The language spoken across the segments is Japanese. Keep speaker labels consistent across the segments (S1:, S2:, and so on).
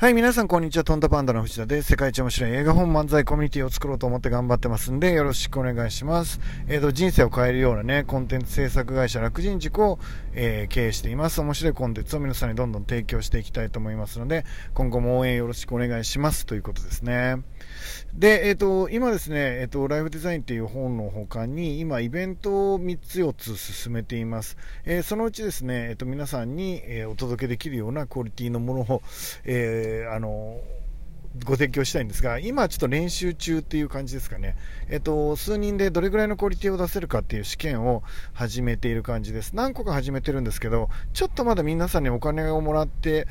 S1: はい、皆さんこんにちは。トンタパンダの藤田です。世界一面白い映画本漫才コミュニティを作ろうと思って頑張ってますんで、よろしくお願いします。えっ、ー、と、人生を変えるようなね、コンテンツ制作会社楽人塾を、えー、経営しています。面白いコンテンツを皆さんにどんどん提供していきたいと思いますので、今後も応援よろしくお願いします。ということですね。で、えっ、ー、と、今ですね、えっ、と、ライフデザインっていう本の他に、今、イベントを3つ4つ進めています。えそのうちですね、えっ、と、皆さんに、えお届けできるようなクオリティのものを、えあの、ご提供したいんですが、今ちょっと練習中っていう感じですかね。えっと、数人でどれぐらいのクオリティを出せるかっていう試験を始めている感じです。何個か始めてるんですけど、ちょっとまだ皆さんにお金をもらって、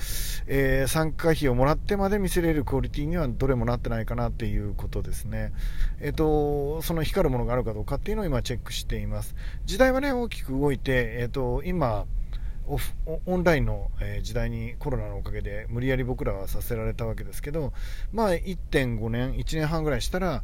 S1: えー、参加費をもらってまで見せれるクオリティにはどれもなってないかなっていうことですね。えっと、その光るものがあるかどうかっていうのを今チェックしています。時代はね、大きく動いて、えっと、今、オフオンラインの時代にコロナのおかげで無理やり僕らはさせられたわけですけど、まあ、1.5年、1年半ぐらいしたら、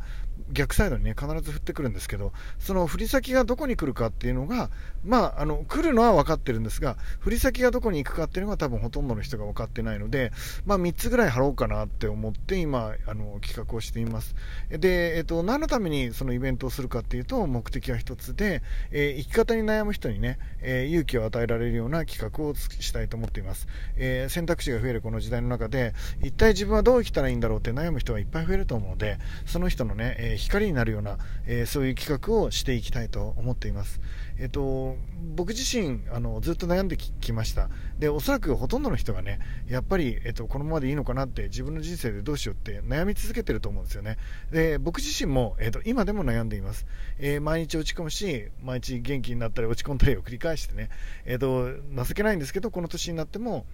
S1: 逆サイドにね、必ず降ってくるんですけど、その振り先がどこに来るかっていうのが、まあ、あの、来るのは分かってるんですが、振り先がどこに行くかっていうのが多分ほとんどの人が分かってないので、まあ、3つぐらい貼ろうかなって思って今、あの、企画をしています。で、えっと、何のためにそのイベントをするかっていうと、目的は1つで、えー、生き方に悩む人にね、えー、勇気を与えられるような企画をしたいと思っています。えー、選択肢が増えるこの時代の中で、一体自分はどう生きたらいいんだろうって悩む人はいっぱい増えると思うので、その人のね、え光になるような、えそういう企画をしていきたいと思っています。えっと、僕自身あのずっと悩んできました。でおそらくほとんどの人がねやっぱり、えっと、このままでいいのかなって自分の人生でどうしようって悩み続けてると思うんですよね。で僕自身も、えっと、今でも悩んでいます、えー、毎日落ち込むし毎日元気になったり落ち込んだりを繰り返してね、えっと、情けないんですけどこの年になっても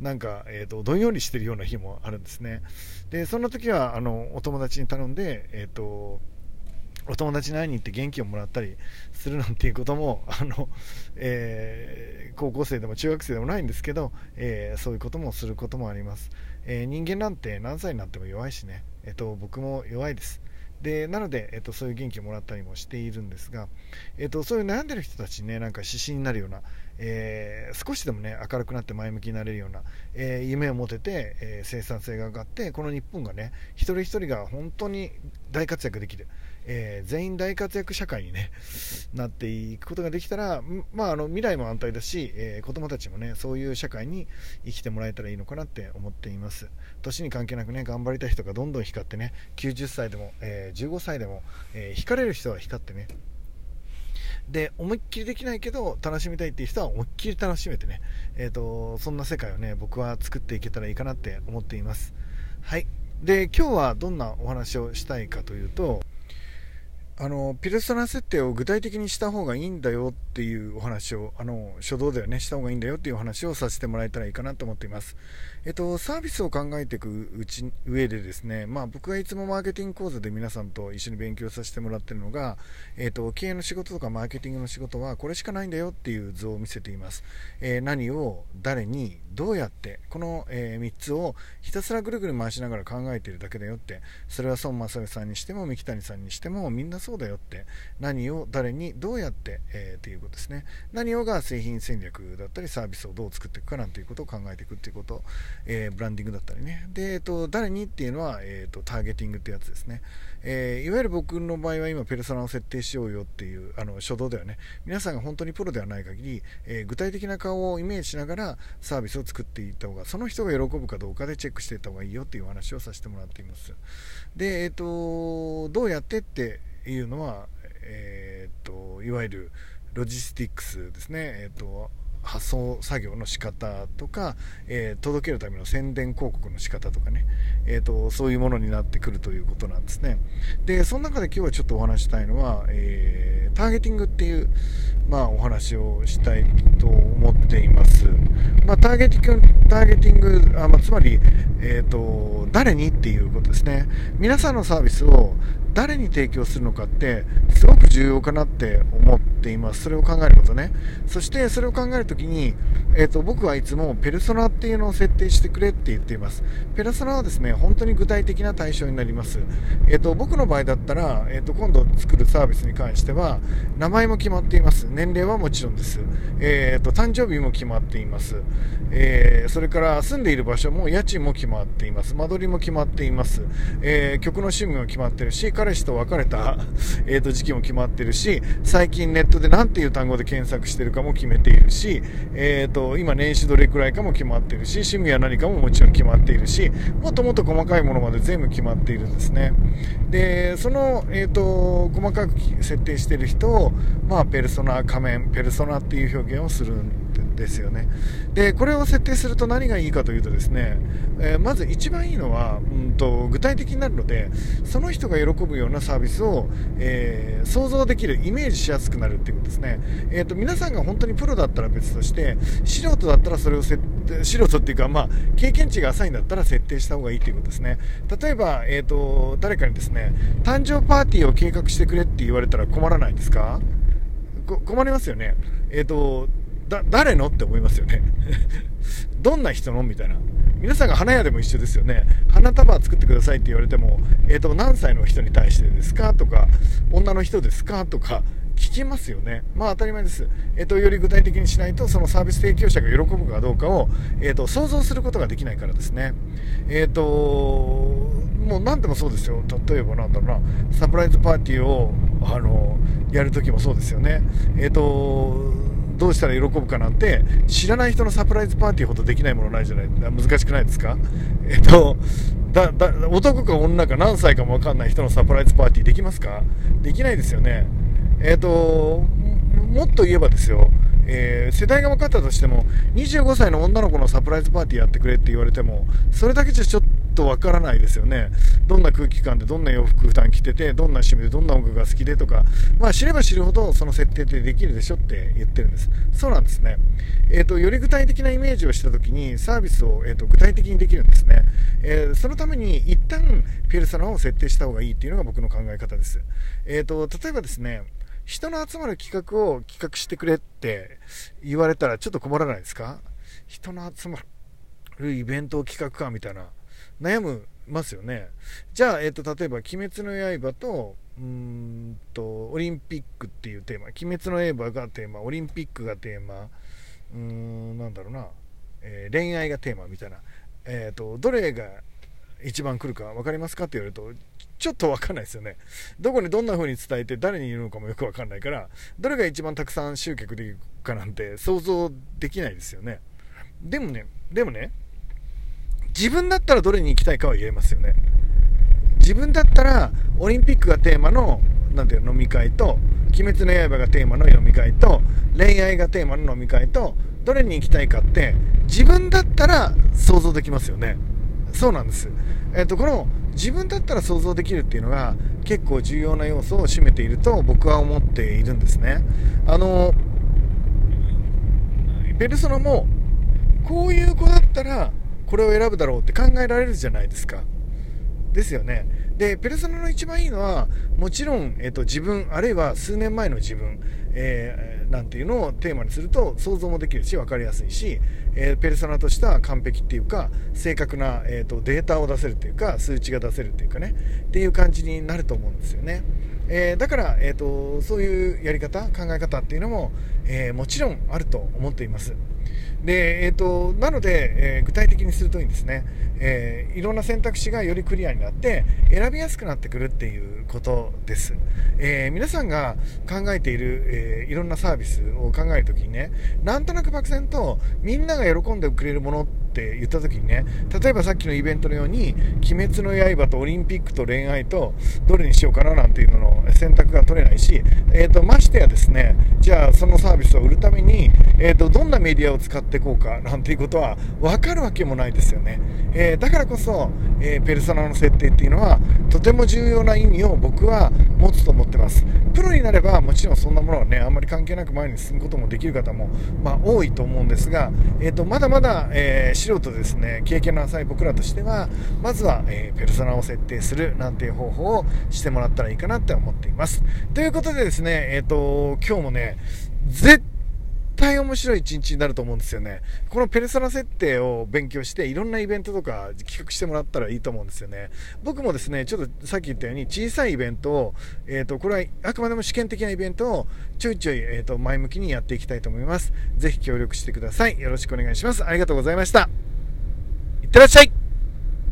S1: なんか、えーと、どんよりしてるような日もあるんですね。で、そんな時は、あの、お友達に頼んで、え、ー、と、お友達に会いに行って元気をもらったりするなんていうことも、あの、えー、高校生でも中学生でもないんですけど、えー、そういうこともすることもあります。え人間なんて何歳になっても弱いしね、えっ、と、僕も弱いです。でなので、えっと、そういう元気をもらったりもしているんですが、えっと、そういう悩んでる人たちにねなんか指針になるような、えー、少しでもね明るくなって前向きになれるような、えー、夢を持てて、えー、生産性が上がってこの日本がね一人一人が本当に大活躍できる、え、全員大活躍社会に、ね、なっていくことができたら、まあ、あの未来も安泰だし、えー、子供たちも、ね、そういう社会に生きてもらえたらいいのかなって思っています。年に関係なく、ね、頑張りたい人がどんどん光ってね90歳でも、え、15歳でも、えー、光れる人は光ってねで思いっきりできないけど楽しみたいっていう人は思いっきり楽しめてね、えーとそんな世界をね僕は作っていけたらいいかなって思っています。はい。で今日はどんなお話をしたいかというとあのピルソナ設定を具体的にした方がいいんだよっていうお話をあの初動ではねした方がいいんだよっていうお話をさせてもらえたらいいかなと思っています。えっと、サービスを考えていくうち上でですね、まあ、僕がいつもマーケティング講座で皆さんと一緒に勉強させてもらっているのが、えっと、経営の仕事とかマーケティングの仕事はこれしかないんだよっていう図を見せています。えー、何を誰にどうやってこの、えー、3つをひたすらぐるぐる回しながら考えているだけだよってそれは孫正義さんにしても三木谷さんにしてもみんなそうだよって。何を誰にどうやって、えー、っていうことですね。何をが製品戦略だったりサービスをどう作っていくかなんていうことを考えていくっていうこと、えー、ブランディングだったりね。で、えーと、誰にっていうのは、えーと、ターゲティングってやつですね、えー、いわゆる僕の場合は今ペルソナを設定しようよっていうあの初動ではね。皆さんが本当にプロではない限り、えー、具体的な顔をイメージしながらサービスを作っていった方がその人が喜ぶかどうかでチェックしていった方がいいよっていう話をさせてもらっています。で、えーと、どうやってっていうのは、えーと、いわゆるロジスティックスですね、えーと発送作業の仕方とか、えー、届けるための宣伝広告の仕方とかね、えーと、そういうものになってくるということなんですね。で、その中で今日はちょっとお話したいのは、えー、ターゲティングっていう、まあ、お話をしたいと思っています。まあ、ターゲティング、ターゲティング、あまあ、つまり、えーと、誰にっていうことですね。皆さんのサービスを誰に提供するのかってすごく重要かなって思っています。それを考えることね。そしてそれを考えるときに、えーと、僕はいつもペルソナっていうのを設定してくれって言っています。ペルソナはですね、本当に具体的な対象になります。えーと、僕の場合だったら、えーと、今度作るサービスに関しては、名前も決まっています。年齢はもちろんです。えー、と誕生日も決まっています。えー、それから住んでいる場所も家賃も決まっています。間取りも決まっています。えー、曲の趣味も決まってるし、彼氏と別れた、えー、と時期も決まってるし、最近ネットで何ていう単語で検索してるかも決めているし、えー、と今年収どれくらいかも決まってるし、趣味は何かももちろん決まっているし、もっともっと細かいものまで全部決まっているんですね。で、その、えー、と細かく設定してる人を、まあ、ペルソナ仮面、ペルソナっていう表現をするんですですよね。で、これを設定すると何がいいかというとですね、えー、まず一番いいのは、うんと、具体的になるので、その人が喜ぶようなサービスを、えー、想像できる、イメージしやすくなるっていうことですね。え、ー、と、皆さんが本当にプロだったら別として、素人だったらそれを設定、素人っていうか、まあ、経験値が浅いんだったら設定した方がいいということですね。例えば、えっ、と、誰かにですね、誕生パーティーを計画してくれって言われたら困らないですか？困りますよね。えっ、と、だ、誰の？って思いますよね。どんな人の？みたいな。皆さんが花屋でも一緒ですよね。花束作ってくださいって言われても、えっ、ー、と、何歳の人に対してですか？とか、女の人ですか？とか、聞きますよね。まあ当たり前です。えっ、ー、と、より具体的にしないと、そのサービス提供者が喜ぶかどうかを、えっ、ー、と、想像することができないからですね。えっ、と、もう何でもそうですよ。例えばなんだろうな、サプライズパーティーを、あの、やるときもそうですよね。えっ、と、どうしたら喜ぶかなんて知らない人のサプライズパーティーほどできないものないじゃない。難しくないですか？えっとだだ男か女か何歳かも分かんない人のサプライズパーティーできますか？できないですよね。えっともっと言えばですよ。えー、世代が分かったとしても25歳の女の子のサプライズパーティーやってくれって言われてもそれだけじゃちょっとわからないですよね。どんな空気感で、どんな洋服普段着てて、どんな趣味で、どんな音楽が好きでとか、まあ知れば知るほどその設定ってできるでしょって言ってるんです。そうなんですね。えっ、ー、と、より具体的なイメージをしたときにサービスを、えーと、具体的にできるんですね。えー、そのために一旦ペルソナを設定した方がいいっていうのが僕の考え方です。えっ、と、例えばですね、人の集まる企画を企画してくれって言われたらちょっと困らないですか？人の集まるイベントを企画かみたいな。悩むますよね。じゃあ、えっ、ー、と、例えば、鬼滅の刃と、うんと、オリンピックっていうテーマ、鬼滅の刃がテーマ、オリンピックがテーマ、うーん、なんだろうな、えー、恋愛がテーマみたいな、えっ、ー、と、どれが一番来るか分かりますかって言われると、ちょっと分かんないですよね。どこにどんな風に伝えて誰に言うのかもよく分かんないから、どれが一番たくさん集客できるかなんて想像できないですよね。でもね、でもね、自分だったらどれに行きたいかは言えますよね。自分だったら、オリンピックがテーマの、なんていう飲み会と、鬼滅の刃がテーマの飲み会と、恋愛がテーマの飲み会と、どれに行きたいかって、自分だったら想像できますよね。そうなんです。えっ、と、この、自分だったら想像できるっていうのが、結構重要な要素を占めていると僕は思っているんですね。あの、ペルソナも、こういう子だったら、これを選ぶだろうって考えられるじゃないですか。ですよね。で、ペルソナの一番いいのは、もちろん、えっ、と、自分、あるいは数年前の自分、えー、なんていうのをテーマにすると想像もできるし、分かりやすいし、えー、ペルソナとしては完璧っていうか、正確な、えーと、データを出せるっていうか、数値が出せるっていうかね、っていう感じになると思うんですよね。えー、だから、えーと、そういうやり方、考え方っていうのも、えもちろんあると思っています。で、えーと、なので、えー、具体的にするといいんですね、えー、いろんな選択肢がよりクリアになって選びやすくなってくるっていうことです、えー、皆さんが考えている、えいろんなサービスを考えるときにねなんとなく漠然とみんなが喜んでくれるものってって言った時にね例えばさっきのイベントのように「鬼滅の刃」とオリンピックと恋愛とどれにしようかななんていうのの選択が取れないし、えーと、ましてやですねじゃあそのサービスを売るために、えーと、どんなメディアを使っていこうかなんていうことは分かるわけもないですよね、えー、だからこそ、えー、ペルソナの設定っていうのはとても重要な意味を僕は持つと思ってますプロになればもちろんそんなものはねあんまり関係なく前に進むこともできる方も、まあ、多いと思うんですが、えーと、まだまだ、えー素人ですね、経験の浅い僕らとしては、まずは、えー、ペルソナを設定するなんていう方法をしてもらったらいいかなって思っています。ということでですね、えっ、ー、と、今日もね、絶対対面白い一日になると思うんですよね。このペルソナ設定を勉強して、いろんなイベントとか企画してもらったらいいと思うんですよね。僕もですね、ちょっとさっき言ったように小さいイベントを、えっ、ー、と、これはあくまでも試験的なイベントをちょいちょい、えっ、ー、と、前向きにやっていきたいと思います。ぜひ協力してください。よろしくお願いします。ありがとうございました。いってらっしゃい